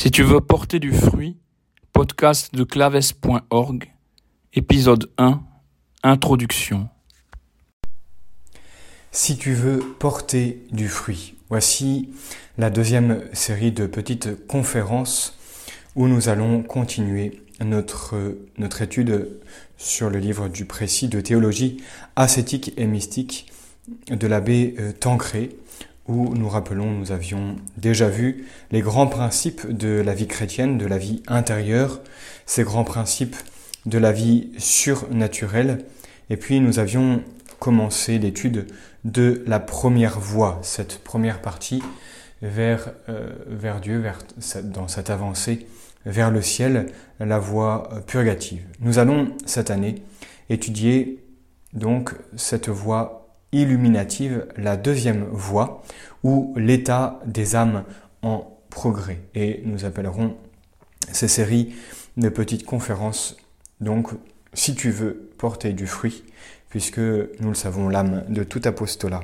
Si tu veux porter du fruit, podcast de claves.org, épisode 1, introduction. Si tu veux porter du fruit, voici la deuxième série de petites conférences où nous allons continuer notre, notre étude sur le livre du précis de théologie ascétique et mystique de l'abbé euh, Tancré, où nous rappelons, nous avions déjà vu les grands principes de la vie chrétienne, de la vie intérieure, ces grands principes de la vie surnaturelle, et puis nous avions commencé l'étude de la première voie, cette première partie vers, euh, Dieu, dans cette avancée vers le ciel, la voie purgative. Nous allons cette année étudier donc cette voie illuminative, la deuxième voie, ou l'état des âmes en progrès. Et nous appellerons ces séries de petites conférences, donc si tu veux porter du fruit, puisque nous le savons, l'âme de tout apostolat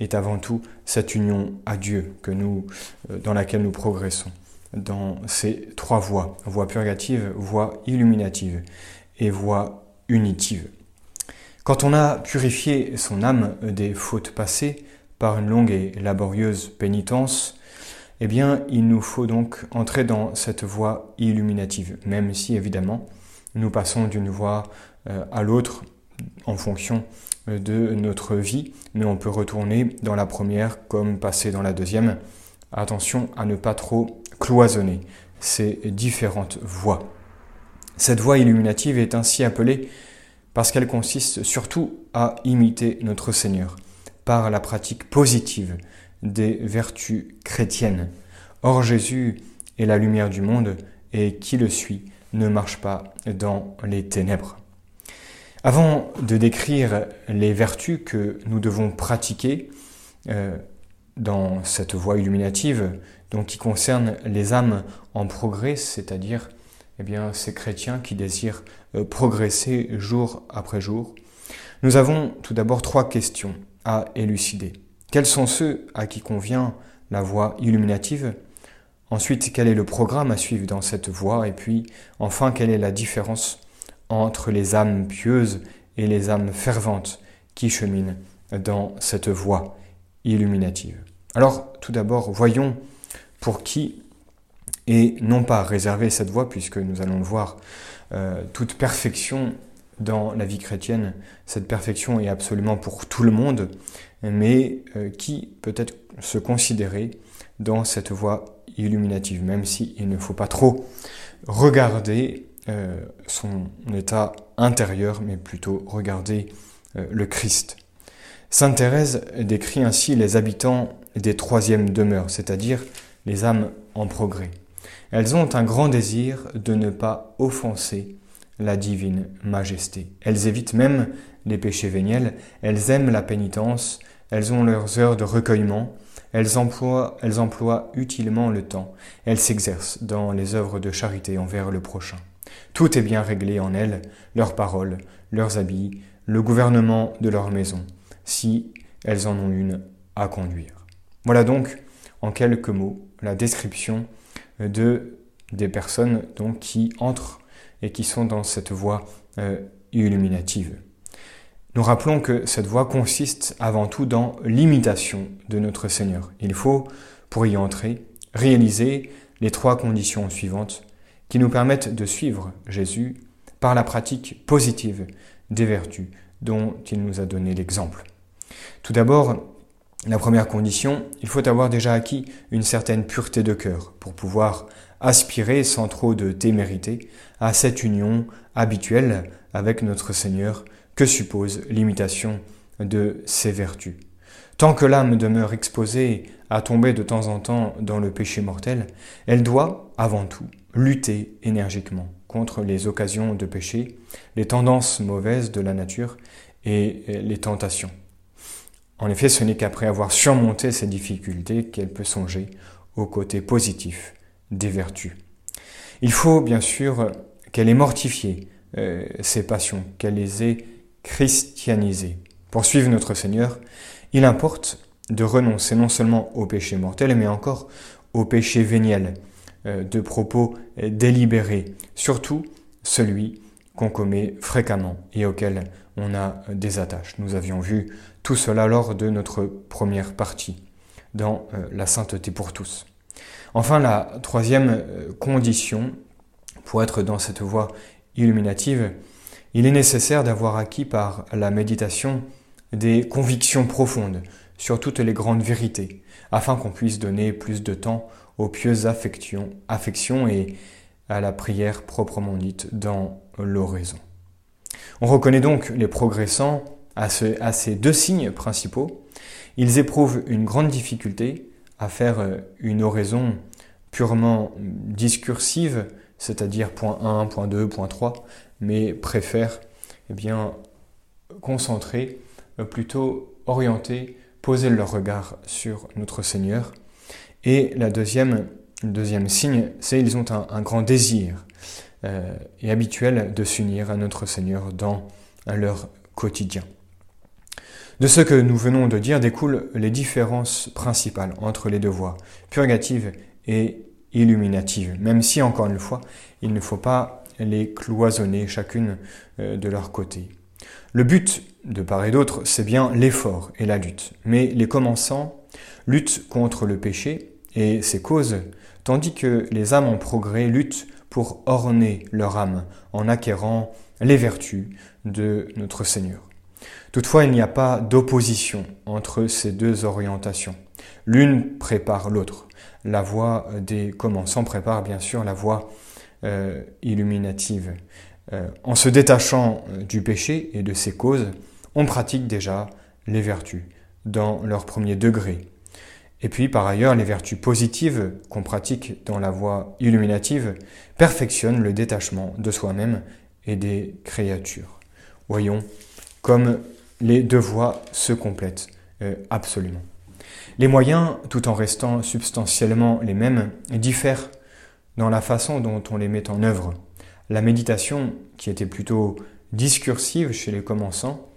est avant tout cette union à Dieu que nous, euh, dans laquelle nous progressons dans ces trois voies, voie purgative, voie illuminative et voie unitive. Quand on a purifié son âme des fautes passées par une longue et laborieuse pénitence, eh bien, il nous faut donc entrer dans cette voie illuminative, même si évidemment nous passons d'une voie euh, à l'autre en fonction de notre vie, mais on peut retourner dans la première comme passer dans la deuxième. Attention à ne pas trop cloisonner ces différentes voies. Cette voie illuminative est ainsi appelée parce qu'elle consiste surtout à imiter notre Seigneur par la pratique positive des vertus chrétiennes. Or Jésus est la lumière du monde et qui le suit ne marche pas dans les ténèbres. Avant de décrire les vertus que nous devons pratiquer euh, dans cette voie illuminative, donc qui concerne les âmes en progrès, c'est-à-dire eh bien, ces chrétiens qui désirent euh, progresser jour après jour. Nous avons tout d'abord trois questions à élucider. Quels sont ceux à qui convient la voie illuminative? Ensuite, quel est le programme à suivre dans cette voie? Et puis, enfin, quelle est la différence entre les âmes pieuses et les âmes ferventes qui cheminent dans cette voie illuminative? Alors, tout d'abord, voyons pour qui est non pas réservé cette voie, puisque nous allons le voir, euh, toute perfection dans la vie chrétienne, cette perfection est absolument pour tout le monde, mais euh, qui peut-être se considérer dans cette voie illuminative, même s'il ne faut pas trop regarder euh, son état intérieur, mais plutôt regarder le Christ. Sainte Thérèse décrit ainsi les habitants des troisièmes demeures, c'est-à-dire les âmes en progrès. Elles ont un grand désir de ne pas offenser la divine majesté. Elles évitent même les péchés véniels, elles aiment la pénitence, elles ont leurs heures de recueillement, elles emploient, elles emploient utilement le temps, elles s'exercent dans les œuvres de charité envers le prochain. Tout est bien réglé en elles, leurs paroles, leurs habits, le gouvernement de leur maison, si elles en ont une à conduire. Voilà donc, en quelques mots, la description de, des personnes donc, qui entrent et qui sont dans cette voie euh, illuminative. Nous rappelons que cette voie consiste avant tout dans l'imitation de notre Seigneur. Il faut, pour y entrer, réaliser les trois conditions suivantes qui nous permettent de suivre Jésus par la pratique positive des vertus dont il nous a donné l'exemple. Tout d'abord, la première condition, il faut avoir déjà acquis une certaine pureté de cœur pour pouvoir aspirer sans trop de témérité à cette union habituelle avec notre Seigneur que suppose l'imitation de ses vertus. Tant que l'âme demeure exposée à tomber de temps en temps dans le péché mortel, elle doit, avant tout, lutter énergiquement contre les occasions de péché, les tendances mauvaises de la nature et les tentations. En effet, ce n'est qu'après avoir surmonté ces difficultés qu'elle peut songer au côté positif des vertus. Il faut bien sûr qu'elle ait mortifié euh, ses passions, qu'elle les ait christianisées. Pour suivre notre Seigneur, il importe de renoncer non seulement au péché mortel, mais encore au péché véniel, de propos délibérés, surtout celui qu'on commet fréquemment et auquel on a des attaches. Nous avions vu tout cela lors de notre première partie dans la sainteté pour tous. Enfin, la troisième condition pour être dans cette voie illuminative, il est nécessaire d'avoir acquis par la méditation des convictions profondes sur toutes les grandes vérités, afin qu'on puisse donner plus de temps aux pieuses affections, affections et à la prière proprement dite dans l'oraison. On reconnaît donc les progressants à, ces deux signes principaux. Ils éprouvent une grande difficulté à faire une oraison purement discursive, c'est-à-dire point 1, point 2, point 3, mais préfèrent eh bien, concentrer, euh, plutôt orienter, poser leur regard sur notre Seigneur. Et la deuxième, deuxième signe, c'est qu'ils ont un, grand désir euh, et habituel de s'unir à notre Seigneur dans leur quotidien. De ce que nous venons de dire découlent les différences principales entre les deux voies, purgative et illuminative, même si, encore une fois, il ne faut pas les cloisonner chacune euh, de leur côté. Le but, de part et d'autre, c'est bien l'effort et la lutte. Mais les commençants luttent contre le péché et ses causes, tandis que les âmes en progrès luttent pour orner leur âme en acquérant les vertus de notre Seigneur. Toutefois, il n'y a pas d'opposition entre ces deux orientations. L'une prépare l'autre. La voie des commençants prépare bien sûr la voie euh, illuminative. Euh, en se détachant euh, du péché et de ses causes, on pratique déjà les vertus dans leur premier degré. Et puis par ailleurs, les vertus positives qu'on pratique dans la voie illuminative perfectionnent le détachement de soi-même et des créatures. Voyons comme les deux voies se complètent absolument. Les moyens, tout en restant substantiellement les mêmes, diffèrent dans la façon dont on les met en œuvre. La méditation, qui était plutôt discursive chez les commençants,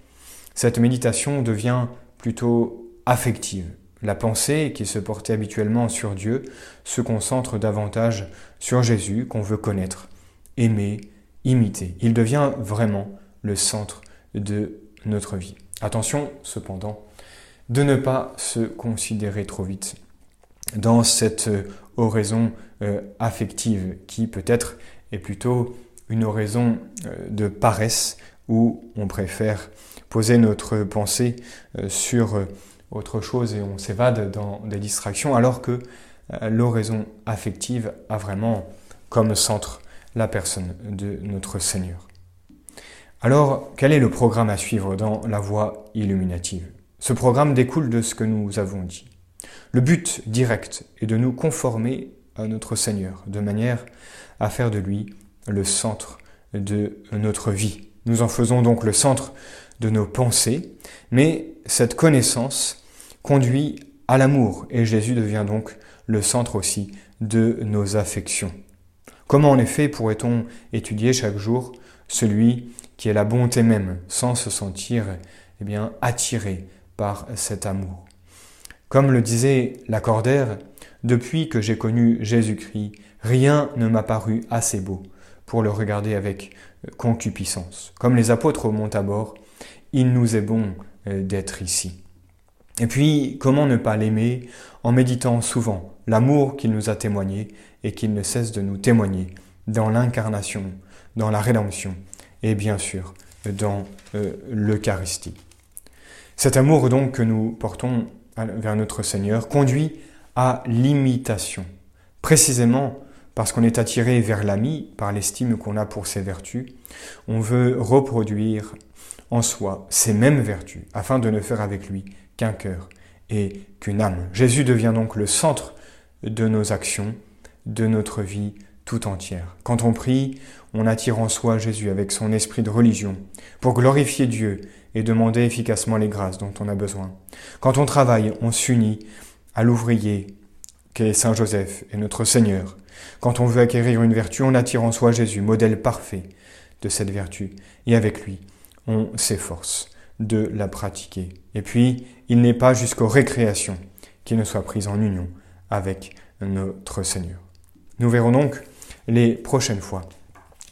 cette méditation devient plutôt affective. La pensée, qui se portait habituellement sur Dieu, se concentre davantage sur Jésus qu'on veut connaître, aimer, imiter. Il devient vraiment le centre de notre vie. Attention, cependant, de ne pas se considérer trop vite dans cette oraison euh, affective qui peut-être est plutôt une oraison euh, de paresse où on préfère poser notre pensée euh, sur autre chose et on s'évade dans des distractions alors que l'oraison affective a vraiment comme centre la personne de notre Seigneur. Alors, quel est le programme à suivre dans la voie illuminative? Ce programme découle de ce que nous avons dit. Le but direct est de nous conformer à notre Seigneur, de manière à faire de lui le centre de notre vie. Nous en faisons donc le centre de nos pensées, mais cette connaissance conduit à l'amour et Jésus devient donc le centre aussi de nos affections. Comment en effet pourrait-on étudier chaque jour celui qui est la bonté même sans se sentir eh bien attiré par cet amour? Comme le disait Lacordaire, depuis que j'ai connu Jésus-Christ, rien ne m'a paru assez beau pour le regarder avec euh, concupiscence. Comme les apôtres au mont Tabor, il nous est bon euh, d'être ici. Et puis, comment ne pas l'aimer en méditant souvent l'amour qu'il nous a témoigné et qu'il ne cesse de nous témoigner dans l'incarnation, dans la rédemption et bien sûr dans euh, l'Eucharistie. Cet amour donc que nous portons vers notre Seigneur conduit à l'imitation. Précisément parce qu'on est attiré vers l'ami par l'estime qu'on a pour ses vertus, on veut reproduire en soi ces mêmes vertus afin de ne faire avec lui qu'un cœur et qu'une âme. Jésus devient donc le centre de nos actions, de notre vie tout entière. Quand on prie, on attire en soi Jésus avec son esprit de religion pour glorifier Dieu et demander efficacement les grâces dont on a besoin. Quand on travaille, on s'unit à l'ouvrier qu'est Saint Joseph et notre Seigneur. Quand on veut acquérir une vertu, on attire en soi Jésus, modèle parfait de cette vertu, et avec lui, on s'efforce de la pratiquer. Et puis, il n'est pas jusqu'aux récréations qui ne soient prises en union avec notre Seigneur. Nous verrons donc les prochaines fois,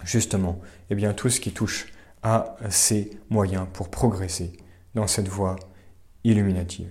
justement, eh bien, tout ce qui touche à ces moyens pour progresser dans cette voie illuminative.